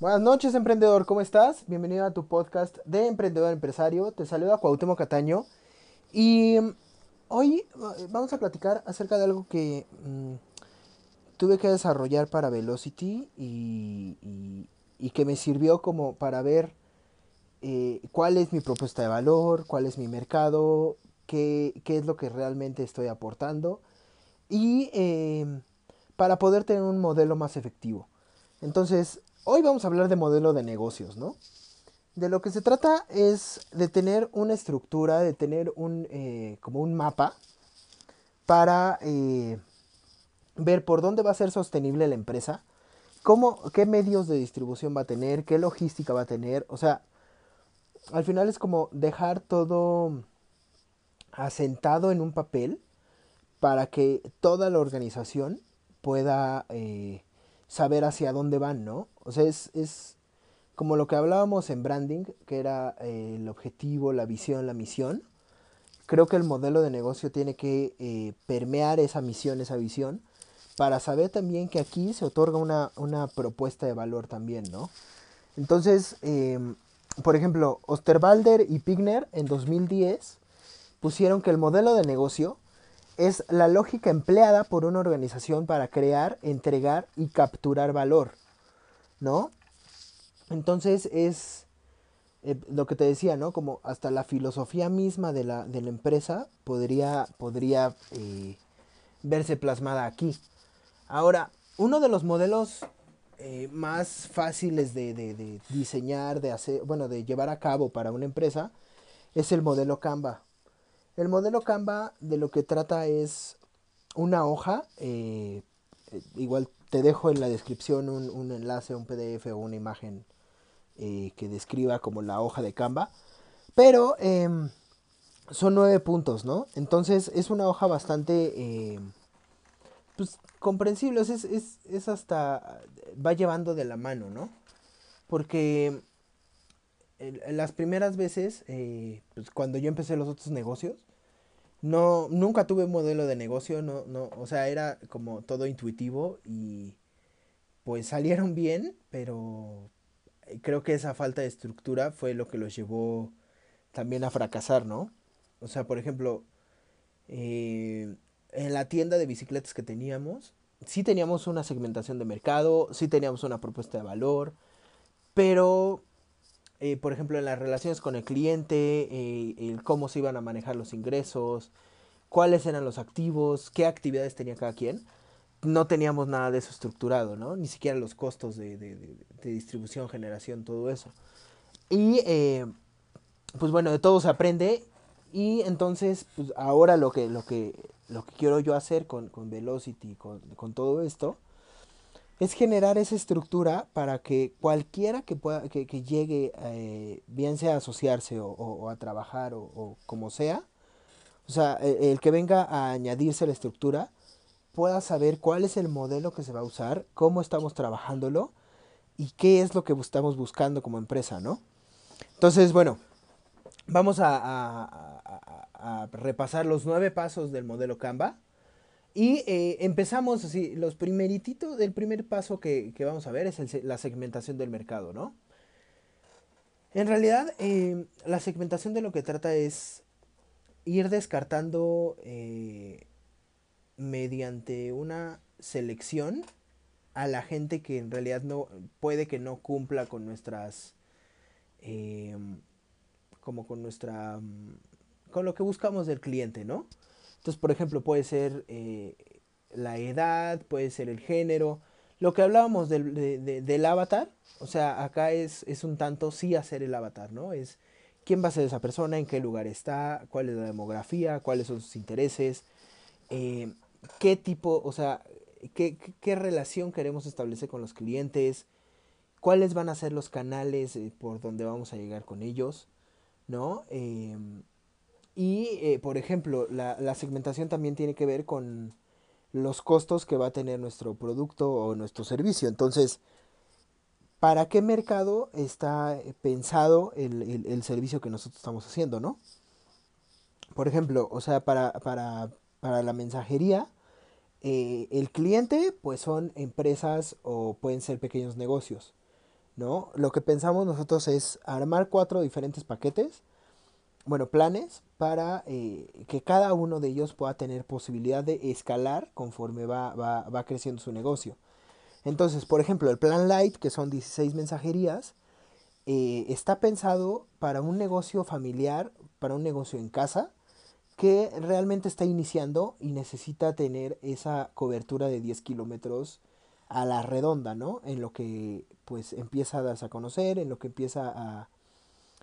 Buenas noches, emprendedor, ¿cómo estás? Bienvenido a tu podcast de Emprendedor Empresario. Te saluda Cuauhtémoc Cataño y mm, hoy vamos a platicar acerca de algo que mm, tuve que desarrollar para Velocity y, que me sirvió como para ver eh, cuál es mi propuesta de valor, cuál es mi mercado, qué, qué es lo que realmente estoy aportando y eh, para poder tener un modelo más efectivo. Entonces, hoy vamos a hablar de modelo de negocios, ¿no? De lo que se trata es de tener una estructura, de tener un, eh, como un mapa para eh, ver por dónde va a ser sostenible la empresa, cómo, qué medios de distribución va a tener, qué logística va a tener, o sea, al final es como dejar todo asentado en un papel para que toda la organización pueda eh, saber hacia dónde van, ¿no? O sea, es, es como lo que hablábamos en branding, que era eh, el objetivo, la visión, la misión. Creo que el modelo de negocio tiene que eh, permear esa misión, esa visión, para saber también que aquí se otorga una, una propuesta de valor también, ¿no? Entonces, eh, por ejemplo, Osterwalder y Pigner en 2010 pusieron que el modelo de negocio es la lógica empleada por una organización para crear, entregar y capturar valor, ¿no? Entonces es eh, lo que te decía, ¿no? Como hasta la filosofía misma de la, de la empresa podría, podría eh, verse plasmada aquí. Ahora, uno de los modelos eh, más fáciles de, de- de diseñar, de hacer, bueno, de llevar a cabo para una empresa es el modelo Canva. El modelo Canva de lo que trata es una hoja, eh, eh, igual te dejo en la descripción un, un enlace, un PDF o una imagen eh, que describa como la hoja de Canva, pero em, son nueve puntos, ¿no? Entonces es una hoja bastante em, pues, comprensible, es, es, es hasta, va llevando de la mano, ¿no? Porque el- las primeras veces, pues cuando yo empecé los otros negocios, no, nunca tuve un modelo de negocio, no, no, o sea, era como todo intuitivo y pues salieron bien, pero eh, creo que esa falta de estructura fue lo que los llevó también a fracasar, ¿no? O sea, por ejemplo, eh, en la tienda de bicicletas que teníamos, sí teníamos una segmentación de mercado, sí teníamos una propuesta de valor, pero eh, por ejemplo, en las relaciones con el cliente, eh, cómo se iban a manejar los ingresos, cuáles eran los activos, qué actividades tenía cada quien. No teníamos nada de eso estructurado, ¿no? Ni siquiera los costos de- de distribución, generación, todo eso. Y eh, pues bueno, de todo se aprende. Y entonces, pues ahora lo que, lo que, lo que quiero yo hacer con, con Velocity, con, con todo esto, es generar esa estructura para que cualquiera que pueda que, que llegue eh, bien sea a asociarse o, a trabajar o, como sea o sea el, el que venga a añadirse la estructura pueda saber cuál es el modelo que se va a usar cómo estamos trabajándolo y qué es lo que estamos buscando como empresa no entonces bueno vamos a- a repasar los nueve pasos del modelo Canva y eh, empezamos así, los primerititos, el primer paso que, que vamos a ver es el la segmentación del mercado, ¿no? En realidad, eh, la segmentación de lo que trata es ir descartando eh, mediante una selección a la gente que en realidad no puede que no cumpla con nuestras eh, como con nuestra, mm, con lo que buscamos del cliente, ¿no? Entonces, por ejemplo, puede ser eh, la edad, puede ser el género, lo que hablábamos del, del avatar, o sea, acá es, es un tanto sí hacer el avatar, ¿no? Es quién va a ser esa persona, en qué lugar está, cuál es la demografía, cuáles son sus intereses, eh, qué tipo, o sea, qué, qué, relación queremos establecer con los clientes, cuáles van a ser los canales eh, por donde vamos a llegar con ellos, ¿no? Em, y, eh, por ejemplo, la, la, segmentación también tiene que ver con los costos que va a tener nuestro producto o nuestro servicio. Entonces, ¿para qué mercado está pensado el, el, servicio que nosotros estamos haciendo, no? Por ejemplo, o sea, para, para, para la mensajería, eh, el cliente, pues son empresas o pueden ser pequeños negocios, ¿no? Lo que pensamos nosotros es armar cuatro diferentes paquetes, bueno, planes, para eh, que cada uno de ellos pueda tener posibilidad de escalar conforme va, va, va creciendo su negocio. Entonces, por ejemplo, el plan Light, que son 16 mensajerías, eh, está pensado para un negocio familiar, para un negocio en casa, que realmente está iniciando y necesita tener esa cobertura de 10 kilómetros a la redonda, ¿no? En lo que pues empieza a darse a conocer, en lo que empieza a,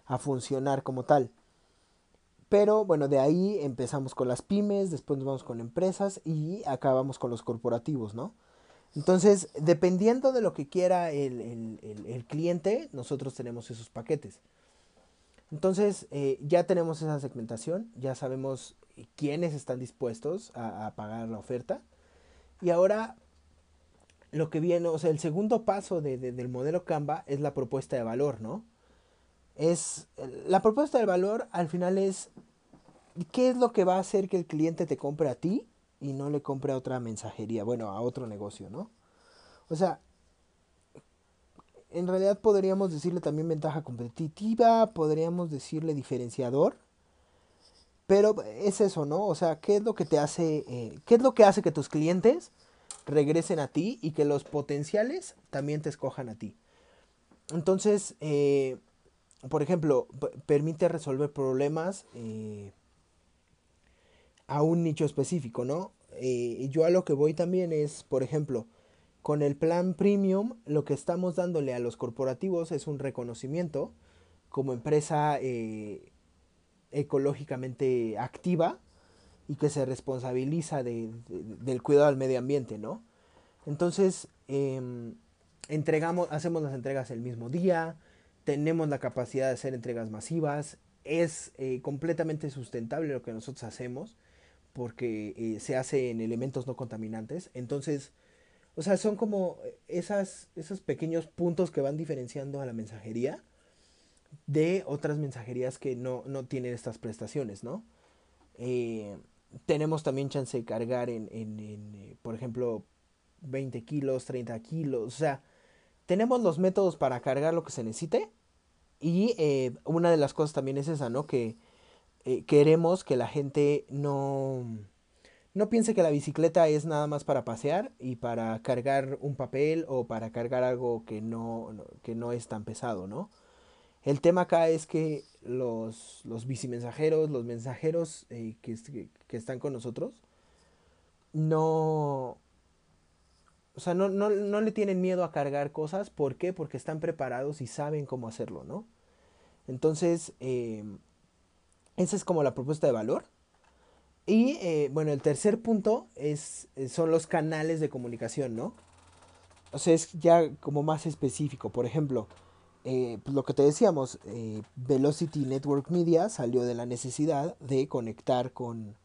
a funcionar como tal. Pero bueno, de ahí empezamos con las pymes, después nos vamos con empresas y acabamos con los corporativos, ¿no? Entonces, dependiendo de lo que quiera el, cliente, nosotros tenemos esos paquetes. Entonces, eh, ya tenemos esa segmentación, ya sabemos quiénes están dispuestos a, pagar la oferta. Y ahora, lo que viene, o sea, el segundo paso del modelo Canva es la propuesta de valor, ¿no? Es, la propuesta de valor al final es, ¿qué es lo que va a hacer que el cliente te compre a ti? y no le compre a otra mensajería, bueno, a otro negocio, ¿no? O sea, en realidad podríamos decirle también ventaja competitiva, podríamos decirle diferenciador, pero es eso, ¿no? O sea, ¿qué es lo que te hace, eh, qué es lo que hace que tus clientes regresen a ti y que los potenciales también te escojan a ti? Entonces, eh, por ejemplo, permite resolver problemas. Eh, a un nicho específico, ¿no? Eh, yo a lo que voy también es, por ejemplo, con el plan premium, lo que estamos dándole a los corporativos es un reconocimiento como empresa eh, ecológicamente activa y que se responsabiliza del cuidado del medio ambiente, ¿no? Entonces, em, entregamos, hacemos las entregas el mismo día, tenemos la capacidad de hacer entregas masivas, es eh, completamente sustentable lo que nosotros hacemos porque eh, se hace en elementos no contaminantes. Entonces, o sea, son como esas, esos pequeños puntos que van diferenciando a la mensajería de otras mensajerías que no, tienen estas prestaciones, ¿no? Eh, tenemos también chance de cargar en, en, por ejemplo, 20 kilos, 30 kilos, o sea, tenemos los métodos para cargar lo que se necesite y una de las cosas también es esa, ¿no? Que eh, queremos que la gente no, no piense que la bicicleta es nada más para pasear y para cargar un papel o para cargar algo que no, que no es tan pesado, ¿no? El tema acá es que los, los bicimensajeros, los mensajeros eh, que, que, están con nosotros, no, o sea, no, no, no, le tienen miedo a cargar cosas. ¿Por qué? Porque están preparados y saben cómo hacerlo, ¿no? Entonces, eh, esa es como la propuesta de valor. Y eh, bueno, el tercer punto es, eh, son los canales de comunicación, ¿no? O sea, es ya como más específico. Por ejemplo, eh, pues lo que te decíamos, Velocity Network Media salió de la necesidad de conectar con,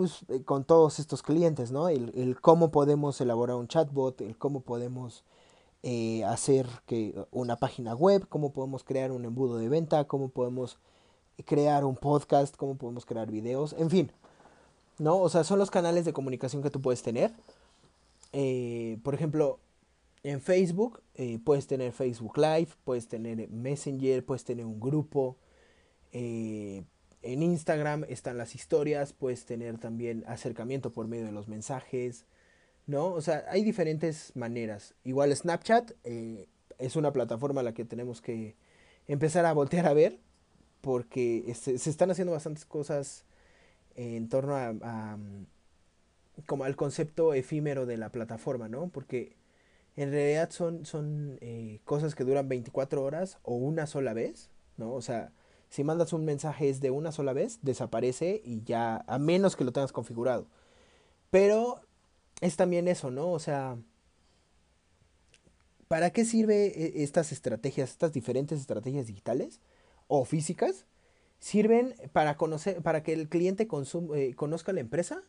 pues, con todos estos clientes, ¿no? El, cómo podemos elaborar un chatbot, el cómo podemos hacer que una página web, cómo podemos crear un embudo de venta, cómo podemos crear un podcast, cómo podemos crear videos, en fin. ¿No? O sea, son los canales de comunicación que tú puedes tener. Eh, por ejemplo, en Facebook eh, puedes tener Facebook Live, puedes tener Messenger, puedes tener un grupo. Eh, en Instagram están las historias, puedes tener también acercamiento por medio de los mensajes. ¿No? O sea, hay diferentes maneras. Igual Snapchat es una plataforma a la que tenemos que empezar a voltear a ver porque se, están haciendo bastantes cosas en torno a, a, como al concepto efímero de la plataforma, ¿no? Porque en realidad son, son eh, cosas que duran 24 horas o una sola vez, ¿no? O sea, si mandas un mensaje es de una sola vez, desaparece y ya, a menos que lo tengas configurado. Pero es también eso, ¿no? O sea, ¿para qué sirve e, estas estrategias, estas diferentes estrategias digitales o físicas? Sirven para conocer, para que el cliente eh, conozca la empresa,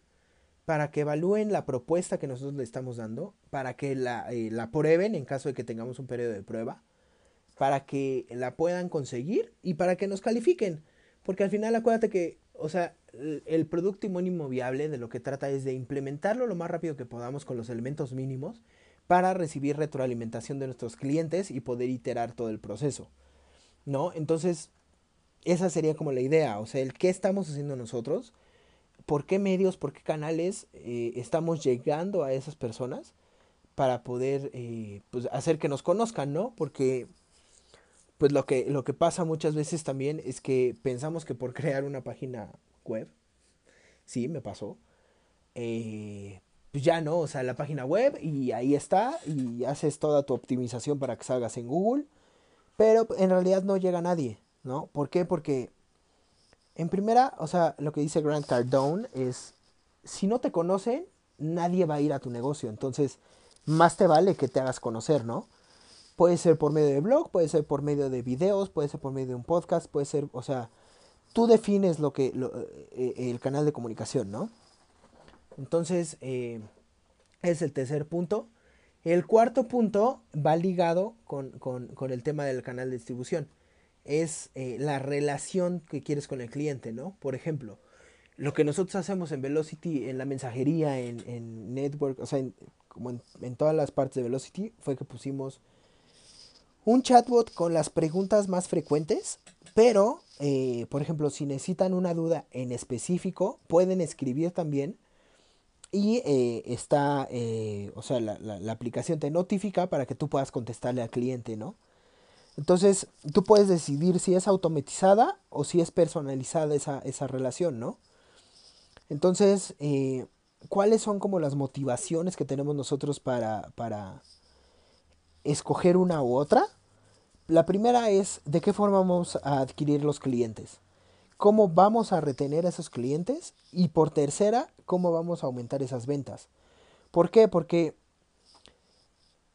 para que evalúen la propuesta que nosotros le estamos dando, para que la, eh, la prueben en caso de que tengamos un periodo de prueba, para que la puedan conseguir y para que nos califiquen. Porque al final acuérdate que, o sea, el producto mínimo viable de lo que trata es de implementarlo lo más rápido que podamos con los elementos mínimos para recibir retroalimentación de nuestros clientes y poder iterar todo el proceso. ¿No? Entonces, esa sería como la idea, o sea, el qué estamos haciendo nosotros, por qué medios, por qué canales eh, estamos llegando a esas personas para poder eh, pues, hacer que nos conozcan, ¿no? Porque pues lo que, lo que pasa muchas veces también es que pensamos que por crear una página web, sí, me pasó, eh, pues ya no, o sea, la página web y ahí está y haces toda tu optimización para que salgas en Google, pero en realidad no llega nadie, ¿no? ¿Por qué? Porque en primera, o sea, lo que dice Grant Cardone es, si no te conocen, nadie va a ir a tu negocio, entonces más te vale que te hagas conocer, ¿no? Puede ser por medio de blog, puede ser por medio de videos, puede ser por medio de un podcast, puede ser, o sea, tú defines lo que, eh, el canal de comunicación, ¿no? Entonces, eh, es el tercer punto. El cuarto punto va ligado con, el tema del canal de distribución. Es eh, la relación que quieres con el cliente, ¿no? Por ejemplo, lo que nosotros hacemos en Velocity, en la mensajería, en, Network, o sea, como en, en, todas las partes de Velocity, fue que pusimos un chatbot con las preguntas más frecuentes, pero, eh, por ejemplo, si necesitan una duda en específico, pueden escribir también y eh, está, eh, o sea, la, la, aplicación te notifica para que tú puedas contestarle al cliente, ¿no? Entonces, tú puedes decidir si es automatizada o si es personalizada esa, esa relación, ¿no? Entonces, ¿cuáles son como las motivaciones que tenemos nosotros para, para escoger una u otra. La primera es de qué forma vamos a adquirir los clientes, cómo vamos a retener a esos clientes y por tercera, cómo vamos a aumentar esas ventas. ¿Por qué? Porque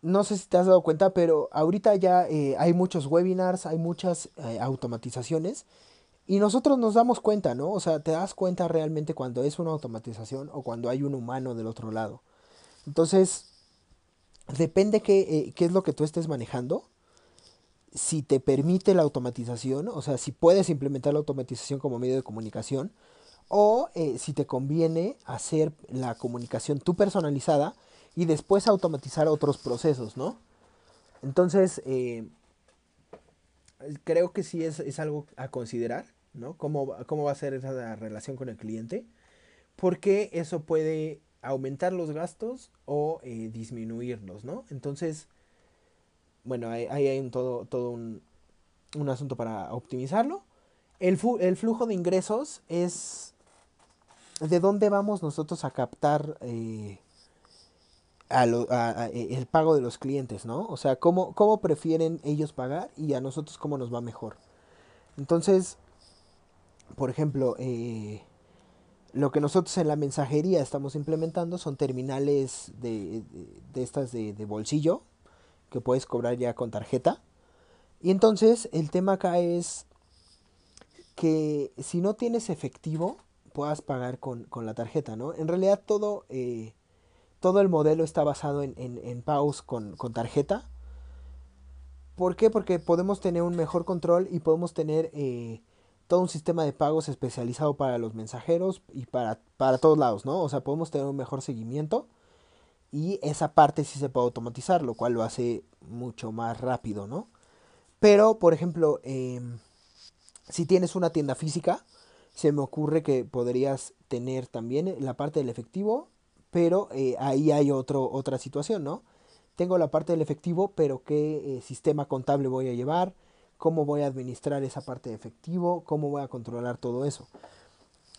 no sé si te has dado cuenta, pero ahorita ya eh, hay muchos webinars, hay muchas eh, automatizaciones y nosotros nos damos cuenta, ¿no? O sea, te das cuenta realmente cuando es una automatización o cuando hay un humano del otro lado. Entonces, depende qué, eh, qué es lo que tú estés manejando. Si te permite la automatización, o sea, si puedes implementar la automatización como medio de comunicación, o eh, si te conviene hacer la comunicación tú personalizada y después automatizar otros procesos, ¿no? Entonces, eh, creo que sí es, es, algo a considerar, ¿no? ¿Cómo, ¿Cómo va a ser esa relación con el cliente? Porque eso puede aumentar los gastos o eh, disminuirlos, ¿no? Entonces, bueno, ahí hay, un todo, todo un, un, asunto para optimizarlo. El, el, flujo de ingresos es de dónde vamos nosotros a captar eh, eh, el pago de los clientes, ¿no? O sea, cómo, cómo prefieren ellos pagar y a nosotros cómo nos va mejor. Entonces, por ejemplo, eh, lo que nosotros en la mensajería estamos implementando son terminales de, estas de, bolsillo que puedes cobrar ya con tarjeta. Y entonces el tema acá es que si no tienes efectivo, puedas pagar con, la tarjeta, ¿no? En realidad todo, eh, todo el modelo está basado en, en, pagos con, con, tarjeta. ¿Por qué? Porque podemos tener un mejor control y podemos tener eh, todo un sistema de pagos especializado para los mensajeros y para, para todos lados, ¿no? O sea, podemos tener un mejor seguimiento y esa parte sí se puede automatizar, lo cual lo hace mucho más rápido, ¿no? Pero, por ejemplo, em, si tienes una tienda física, se me ocurre que podrías tener también la parte del efectivo, pero eh, ahí hay otro, otra situación, ¿no? Tengo la parte del efectivo, pero ¿qué eh, sistema contable voy a llevar? Cómo voy a administrar esa parte de efectivo, cómo voy a controlar todo eso.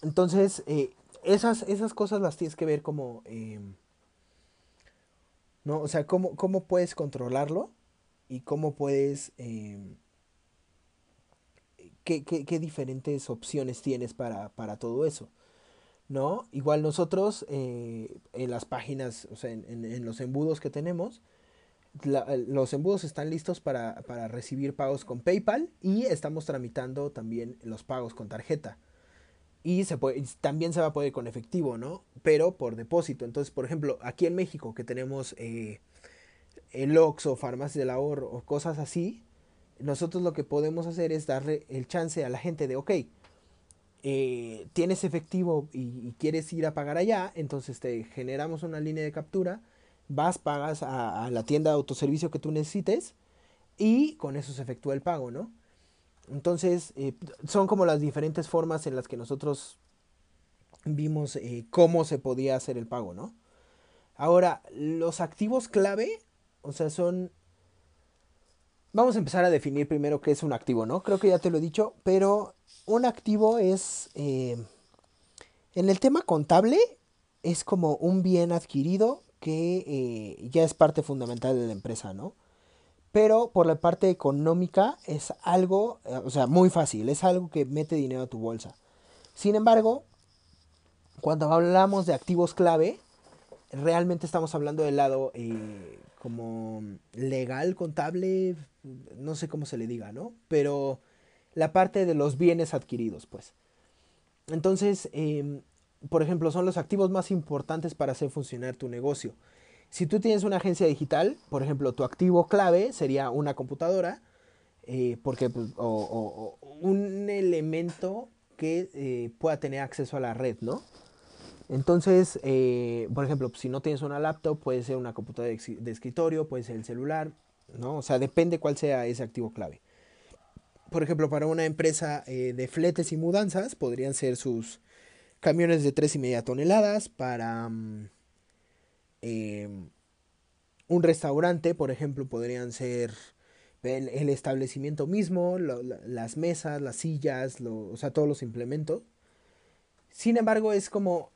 Entonces, eh, esas, esas cosas las tienes que ver como, em, ¿no? O sea, cómo, cómo puedes controlarlo y cómo puedes, em, qué, qué, qué, diferentes opciones tienes para, para, todo eso, ¿no? Igual nosotros eh, en las páginas, o sea, en, en, en los embudos que tenemos, los embudos están listos para, para, recibir pagos con PayPal y estamos tramitando también los pagos con tarjeta. Y se puede, también se va a poder con efectivo, ¿no? Pero por depósito. Entonces, por ejemplo, aquí en México que tenemos eh, el Oxxo, farmacia del ahorro o cosas así, nosotros lo que podemos hacer es darle el chance a la gente de, ok, eh, tienes efectivo y, quieres ir a pagar allá, entonces te generamos una línea de captura, vas, pagas a, la tienda de autoservicio que tú necesites y con eso se efectúa el pago, ¿no? Entonces, eh, son como las diferentes formas en las que nosotros vimos eh, cómo se podía hacer el pago, ¿no? Ahora, los activos clave, o sea, son... Vamos a empezar a definir primero qué es un activo, ¿no? Creo que ya te lo he dicho, pero un activo es... Eh, en el tema contable, es como un bien adquirido que eh, ya es parte fundamental de la empresa, ¿no? Pero por la parte económica es algo, eh, o sea, muy fácil, es algo que mete dinero a tu bolsa. Sin embargo, cuando hablamos de activos clave, realmente estamos hablando del lado eh, como legal, contable, no sé cómo se le diga, ¿no? Pero la parte de los bienes adquiridos, pues. Entonces, eh, por ejemplo, son los activos más importantes para hacer funcionar tu negocio. Si tú tienes una agencia digital, por ejemplo, tu activo clave sería una computadora, eh, porque, pues, o, un elemento que eh, pueda tener acceso a la red, ¿no? Entonces, eh, por ejemplo, si no tienes una laptop, puede ser una computadora de, escritorio, puede ser el celular, ¿no? O sea, depende cuál sea ese activo clave. Por ejemplo, para una empresa de fletes y mudanzas, podrían ser sus camiones de tres y media toneladas para um, eh, un restaurante, por ejemplo, podrían ser el, establecimiento mismo, las mesas, las sillas, o sea, todos los implementos. Sin embargo, es como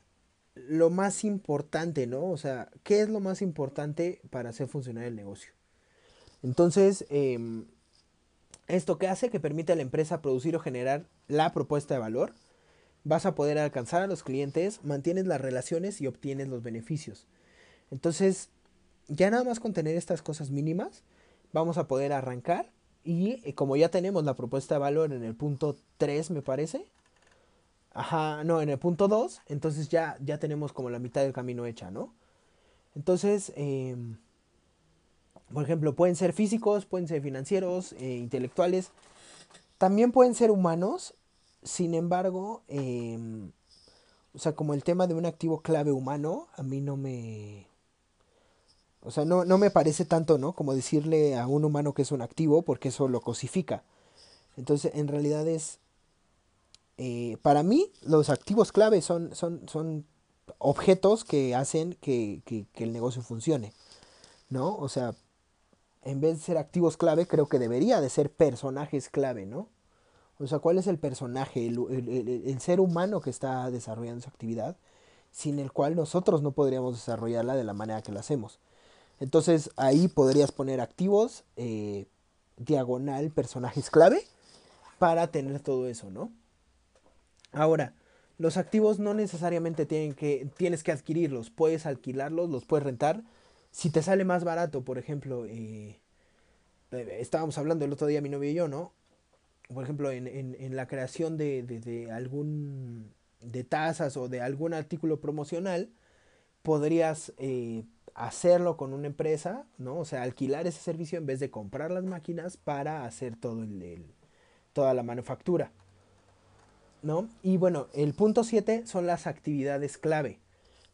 lo más importante, ¿no? O sea, ¿qué es lo más importante para hacer funcionar el negocio? Entonces, eh, ¿esto qué hace? Que permite a la empresa producir o generar la propuesta de valor vas a poder alcanzar a los clientes, mantienes las relaciones y obtienes los beneficios. Entonces, ya nada más con tener estas cosas mínimas, vamos a poder arrancar y eh, como ya tenemos la propuesta de valor en el punto 3, me parece, ajá, no, en el punto 2, entonces ya, ya tenemos como la mitad del camino hecha, ¿no? Entonces, eh, por ejemplo, pueden ser físicos, pueden ser financieros, eh, intelectuales, también pueden ser humanos sin embargo, eh, o sea, como el tema de un activo clave humano, a mí no me... O sea, no, no me parece tanto, ¿no? Como decirle a un humano que es un activo, porque eso lo cosifica. Entonces, en realidad es... Eh, para mí, los activos clave son, son, son objetos que hacen que, que, que el negocio funcione, ¿no? O sea, en vez de ser activos clave, creo que debería de ser personajes clave, ¿no? O sea, ¿cuál es el personaje, el, ser humano que está desarrollando esa actividad, sin el cual nosotros no podríamos desarrollarla de la manera que la hacemos? Entonces ahí podrías poner activos, eh, diagonal, personajes clave, para tener todo eso, ¿no? Ahora, los activos no necesariamente tienen que, tienes que adquirirlos, puedes alquilarlos, los puedes rentar. Si te sale más barato, por ejemplo, eh, estábamos hablando el otro día mi novio y yo, ¿no? Por ejemplo, en, en, en la creación de, de, de, algún de tazas o de algún artículo promocional, podrías eh, hacerlo con una empresa, ¿no? O sea, alquilar ese servicio en vez de comprar las máquinas para hacer todo el toda la manufactura, ¿no? Y bueno, el punto 7 son las actividades clave,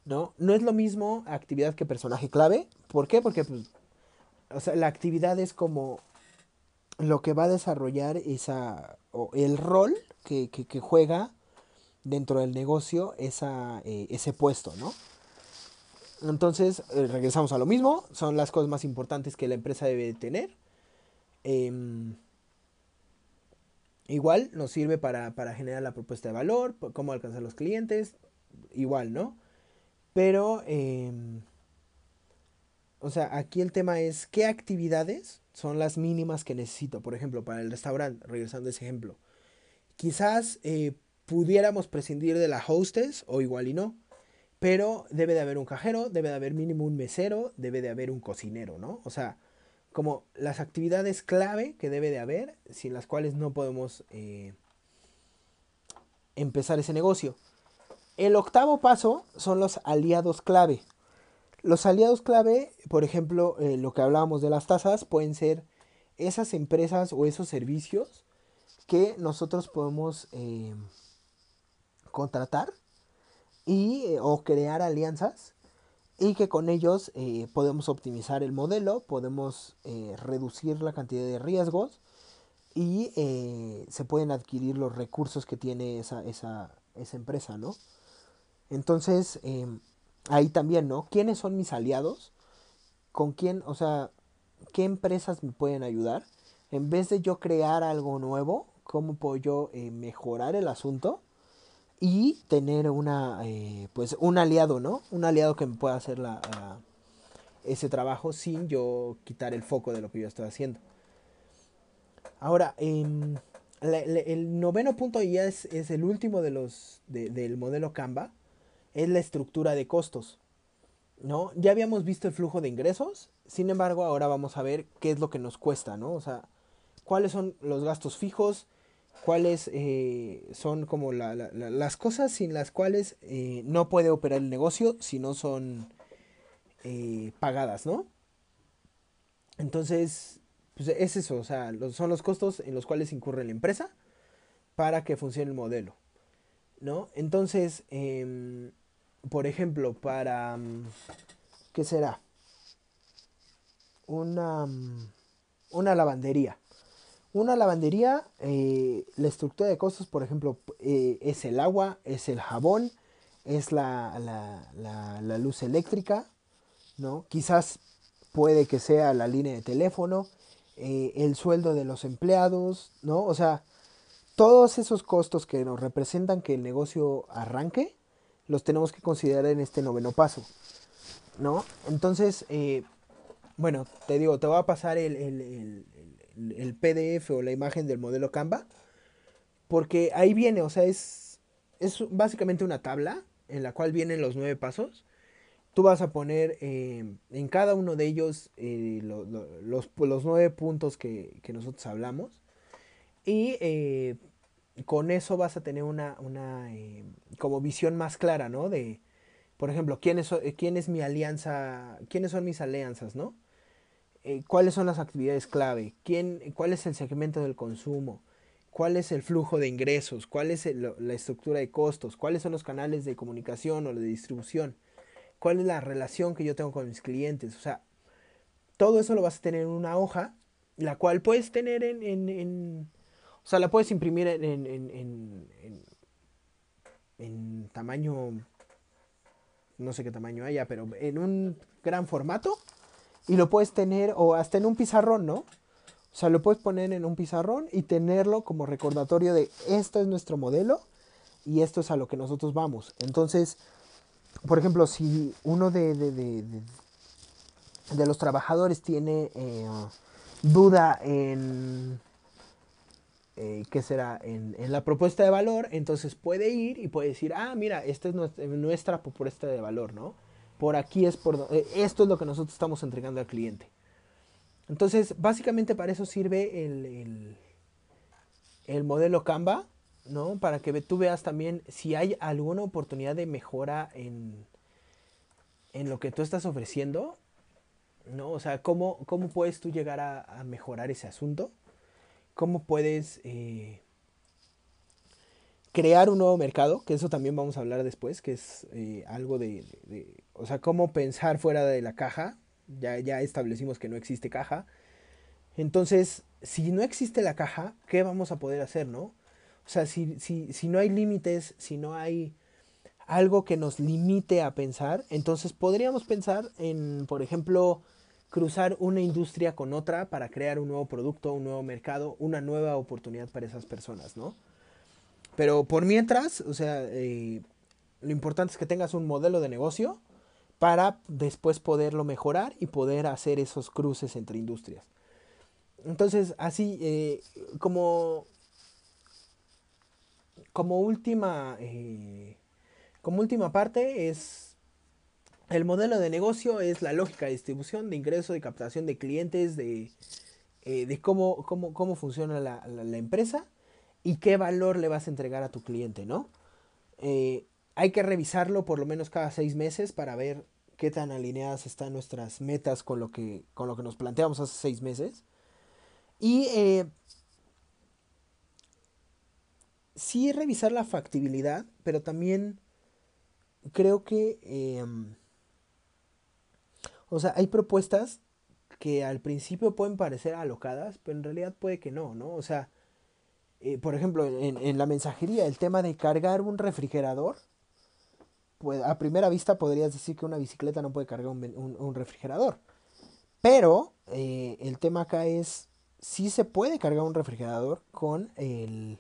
¿no? No es lo mismo actividad que personaje clave, ¿por qué? Porque, pues, o sea, la actividad es como lo que va a desarrollar esa, o el rol que, que, juega dentro del negocio esa, eh, ese puesto, ¿no? Entonces, eh, regresamos a lo mismo, son las cosas más importantes que la empresa debe tener. Eh, igual nos sirve para, para generar la propuesta de valor, cómo alcanzar los clientes, igual, ¿no? Pero, em, o sea, aquí el tema es qué actividades son las mínimas que necesito. Por ejemplo, para el restaurante, regresando a ese ejemplo. Quizás eh, pudiéramos prescindir de la hostess o igual y no. Pero debe de haber un cajero, debe de haber mínimo un mesero, debe de haber un cocinero, ¿no? O sea, como las actividades clave que debe de haber, sin las cuales no podemos eh, empezar ese negocio. El octavo paso son los aliados clave. Los aliados clave, por ejemplo, eh, lo que hablábamos de las tasas, pueden ser esas empresas o esos servicios que nosotros podemos eh, contratar y, eh, o crear alianzas y que con ellos podemos optimizar el modelo, podemos reducir la cantidad de riesgos y se pueden adquirir los recursos que tiene esa, esa, esa empresa, ¿no? Entonces, em, ahí también, ¿no? ¿Quiénes son mis aliados? ¿Con quién, o sea, qué empresas me pueden ayudar? En vez de yo crear algo nuevo, ¿cómo puedo yo eh, mejorar el asunto? Y tener una, eh, pues, un aliado, ¿no? Un aliado que me pueda hacer la, ese trabajo sin yo quitar el foco de lo que yo estoy haciendo. Ahora, em, el noveno punto ya es, es el último de los, del modelo Canva es la estructura de costos. ¿No? Ya habíamos visto el flujo de ingresos, sin embargo, ahora vamos a ver qué es lo que nos cuesta, ¿no? O sea, cuáles son los gastos fijos, cuáles eh, son como las cosas sin las cuales eh, no puede operar el negocio si no son eh, pagadas, ¿no? Entonces, pues es eso, o sea, son los costos en los cuales incurre la empresa para que funcione el modelo, ¿no? Entonces, em, por ejemplo, para... Mm, ¿Qué será? Una, mm, una lavandería. Una lavandería, eh, la estructura de costos, por ejemplo, eh, es el agua, es el jabón, es la, la, luz eléctrica, ¿no? Quizás puede que sea la línea de teléfono, eh, el sueldo de los empleados, ¿no? O sea, todos esos costos que nos representan que el negocio arranque, los tenemos que considerar en este noveno paso, ¿no? Entonces, eh, bueno, te digo, te voy a pasar el, el, PDF o la imagen del modelo Canva, porque ahí viene, o sea, es, es básicamente una tabla en la cual vienen los nueve pasos. Tú vas a poner eh, en cada uno de ellos eh, los, los, nueve puntos que, que nosotros hablamos. Y con eso vas a tener una, una eh, como visión más clara, ¿no? De, por ejemplo, ¿quién es, eh, quién es mi alianza, quiénes son mis alianzas, ¿no? Eh, ¿Cuáles son las actividades clave? ¿Quién, ¿Cuál es el segmento del consumo? ¿Cuál es el flujo de ingresos? ¿Cuál es la estructura de costos? ¿Cuáles son los canales de comunicación o de distribución? ¿Cuál es la relación que yo tengo con mis clientes? O sea, todo eso lo vas a tener en una hoja, la cual puedes tener en, en o sea, la puedes imprimir en, en, en, en, tamaño, no sé qué tamaño haya, pero en un gran formato. Y lo puedes tener, o hasta en un pizarrón, ¿no? O sea, lo puedes poner en un pizarrón y tenerlo como recordatorio de esto es nuestro modelo y esto es a lo que nosotros vamos. Entonces, por ejemplo, si uno de, de, de, de los trabajadores tiene eh, duda en eh, que será en, la propuesta de valor, entonces puede ir y puede decir, ah, mira, esta es nuestra, propuesta de valor, ¿no? Por aquí es por... Eh, esto es lo que nosotros estamos entregando al cliente. Entonces, básicamente para eso sirve el, el, modelo Canva, ¿no? Para que tú veas también si hay alguna oportunidad de mejora en, en lo que tú estás ofreciendo, ¿no? O sea, ¿cómo, cómo puedes tú llegar a mejorar ese asunto? Cómo puedes eh, crear un nuevo mercado, que eso también vamos a hablar después, que es eh, algo de, o sea, cómo pensar fuera de la caja. Ya, ya establecimos que no existe caja. Entonces, si no existe la caja, ¿qué vamos a poder hacer, no? O sea, si, si, si no hay límites, si no hay algo que nos limite a pensar, entonces podríamos pensar en, por ejemplo, cruzar una industria con otra para crear un nuevo producto, un nuevo mercado, una nueva oportunidad para esas personas, ¿no? Pero por mientras, o sea, eh, lo importante es que tengas un modelo de negocio para después poderlo mejorar y poder hacer esos cruces entre industrias. Entonces, así eh, como, como, última, eh, como última parte es el modelo de negocio es la lógica de distribución, de ingreso, de captación de clientes, de, eh, de cómo, cómo, cómo, funciona la, empresa y qué valor le vas a entregar a tu cliente, ¿no? hay que revisarlo por lo menos cada seis meses para ver qué tan alineadas están nuestras metas con lo que, con lo que nos planteamos hace seis meses. Y eh, sí revisar la factibilidad, pero también creo que, em, o sea, hay propuestas que al principio pueden parecer alocadas, pero en realidad puede que no, ¿no? O sea, eh, por ejemplo, en, la mensajería, el tema de cargar un refrigerador, pues a primera vista podrías decir que una bicicleta no puede cargar un, refrigerador. Pero eh, el tema acá es sí se puede cargar un refrigerador con el,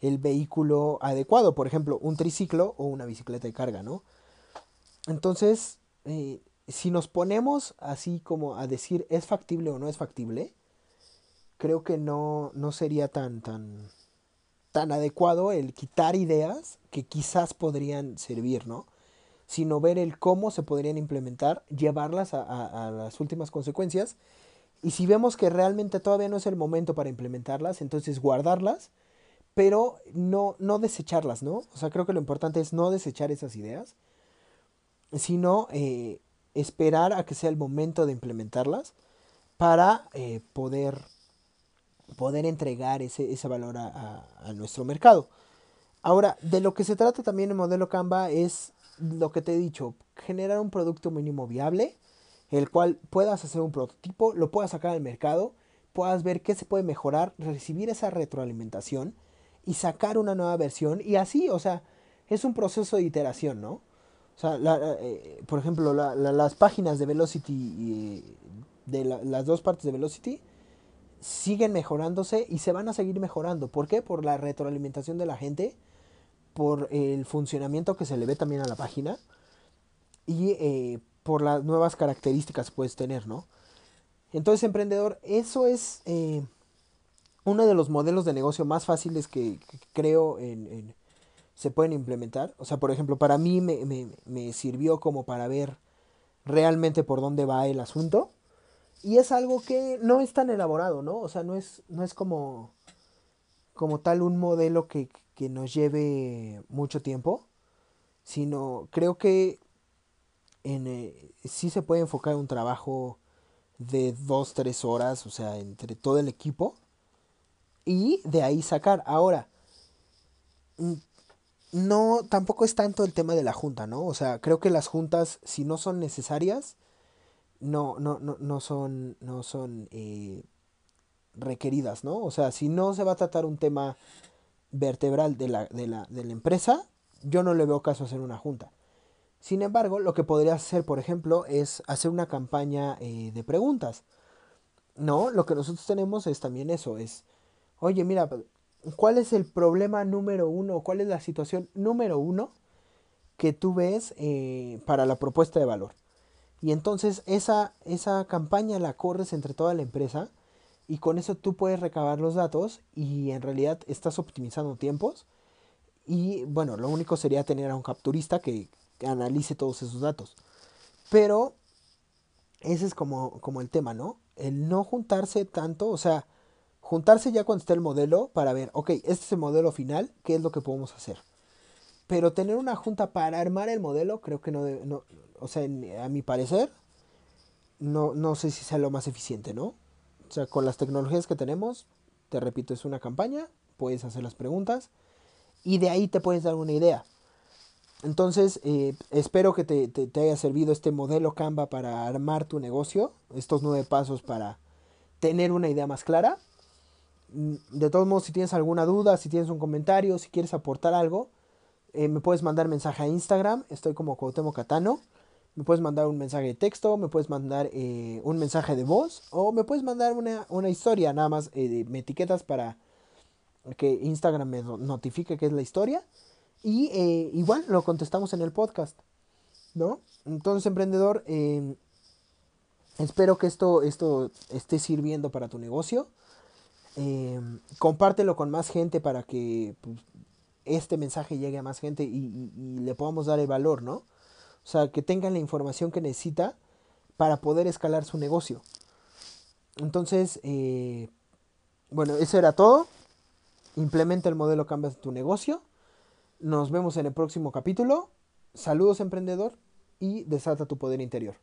vehículo adecuado, por ejemplo, un triciclo o una bicicleta de carga, ¿no? Entonces, eh, si nos ponemos así como a decir es factible o no es factible, creo que no, no sería tan, tan, tan adecuado el quitar ideas que quizás podrían servir, ¿no? Sino ver el cómo se podrían implementar, llevarlas a las últimas consecuencias y si vemos que realmente todavía no es el momento para implementarlas, entonces guardarlas, pero no, no desecharlas, ¿no? O sea, creo que lo importante es no desechar esas ideas, sino eh, esperar a que sea el momento de implementarlas para eh, poder, poder entregar ese, ese valor a, a, nuestro mercado. Ahora, de lo que se trata también el modelo Canva es lo que te he dicho, generar un producto mínimo viable el cual puedas hacer un prototipo, lo puedas sacar al mercado, puedas ver qué se puede mejorar, recibir esa retroalimentación y sacar una nueva versión y así, o sea, es un proceso de iteración, ¿no? O sea, eh, por ejemplo, las páginas de Velocity, de las dos partes de Velocity, siguen mejorándose y se van a seguir mejorando. ¿Por qué? Por la retroalimentación de la gente, por el funcionamiento que se le ve también a la página y eh, por las nuevas características que puedes tener, ¿no? Entonces, emprendedor, eso es eh, uno de los modelos de negocio más fáciles que, creo en, se pueden implementar. O sea, por ejemplo, para mí me, me, sirvió como para ver realmente por dónde va el asunto. Y es algo que no es tan elaborado, ¿no? O sea, no es, no es como, como tal un modelo que, que nos lleve mucho tiempo, sino creo que en, eh, sí se puede enfocar un trabajo de dos, tres horas, o sea, entre todo el equipo, y de ahí sacar. Ahora, no, tampoco es tanto el tema de la junta, ¿no? O sea, creo que las juntas, si no son necesarias, no, no, no, no son, no son eh, requeridas, ¿no? O sea, si no se va a tratar un tema vertebral de la, de la, de la empresa, yo no le veo caso hacer una junta. Sin embargo, lo que podría hacer, por ejemplo, es hacer una campaña eh, de preguntas. No, lo que nosotros tenemos es también eso, es, oye, mira, ¿cuál es el problema número uno? ¿Cuál es la situación número uno que tú ves eh, para la propuesta de valor? Y entonces esa, esa campaña la corres entre toda la empresa y con eso tú puedes recabar los datos y en realidad estás optimizando tiempos. Y bueno, lo único sería tener a un capturista que, analice todos esos datos. Pero ese es como, como el tema, ¿no? El no juntarse tanto, o sea, juntarse ya cuando esté el modelo para ver, ok, este es el modelo final, ¿qué es lo que podemos hacer? Pero tener una junta para armar el modelo, creo que no, no o sea, a mi parecer, no, no sé si sea lo más eficiente, ¿no? O sea, con las tecnologías que tenemos, te repito, es una campaña, puedes hacer las preguntas y de ahí te puedes dar una idea. Entonces, eh, espero que te, te, haya servido este modelo Canva para armar tu negocio, estos nueve pasos para tener una idea más clara. Mm, de todos modos, si tienes alguna duda, si tienes un comentario, si quieres aportar algo, eh, me puedes mandar mensaje a Instagram, estoy como Cuauhtémoc Catano. Me puedes mandar un mensaje de texto, me puedes mandar eh, un mensaje de voz o me puedes mandar una, una historia, nada más eh, me etiquetas para que Instagram me notifique que es la historia y igual lo contestamos en el podcast, ¿no? Entonces, emprendedor, em, espero que esto, esto esté sirviendo para tu negocio. Em, compártelo con más gente para que pues, este mensaje llegue a más gente y, le podamos dar el valor, ¿no? O sea, que tengan la información que necesita para poder escalar su negocio. Entonces, eh, bueno, eso era todo. Implementa el modelo Cambia tu negocio. Nos vemos en el próximo capítulo. Saludos emprendedor y desata tu poder interior.